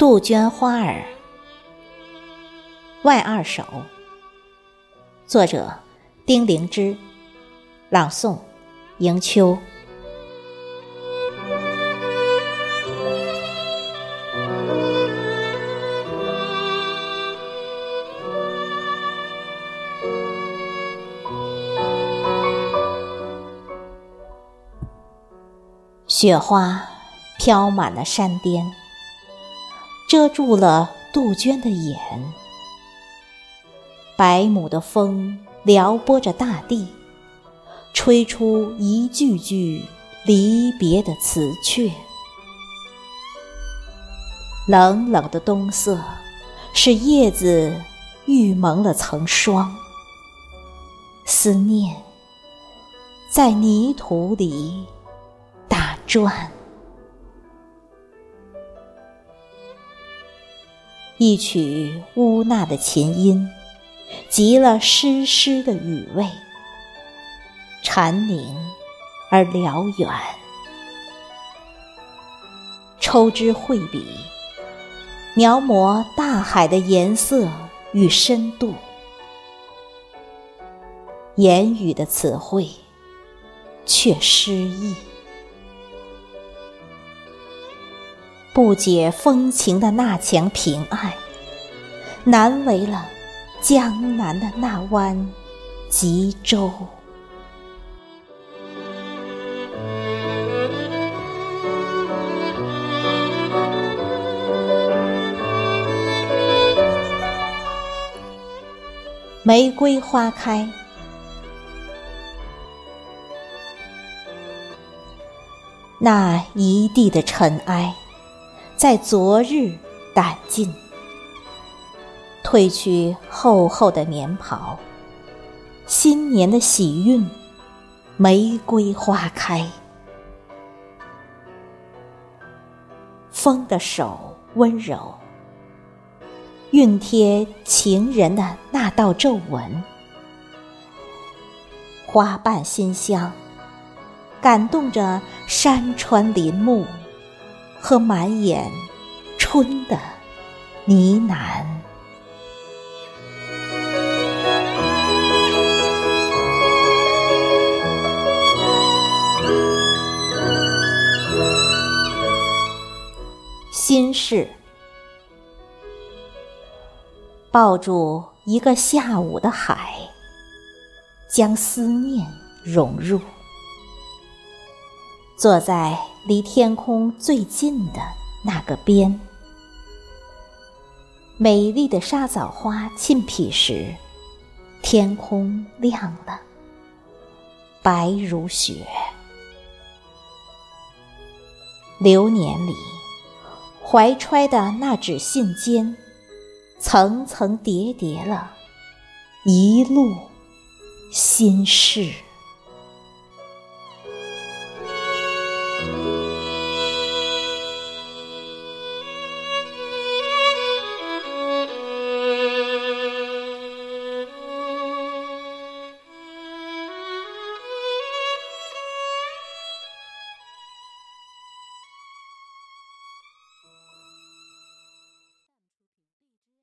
杜鹃花儿，外二首。作者：丁灵芝，朗诵：迎秋。雪花飘满了山巅。遮住了杜鹃的眼，百亩的风撩拨着大地，吹出一句句离别的词阙。冷冷的冬色，使叶子预蒙了层霜。思念在泥土里打转。一曲呜呐的琴音，集了湿湿的雨味，蝉鸣而辽远。抽枝绘笔，描摹大海的颜色与深度。言语的词汇，却失意。不解风情的那墙平爱，难为了江南的那湾吉州。玫瑰花开，那一地的尘埃。在昨日掸尽，褪去厚厚的棉袍。新年的喜运，玫瑰花开。风的手温柔，熨贴情人的那道皱纹。花瓣馨香，感动着山川林木。和满眼春的呢喃，心事，抱住一个下午的海，将思念融入。坐在离天空最近的那个边，美丽的沙枣花沁脾时，天空亮了，白如雪。流年里，怀揣的那纸信笺，层层叠叠了一路心事。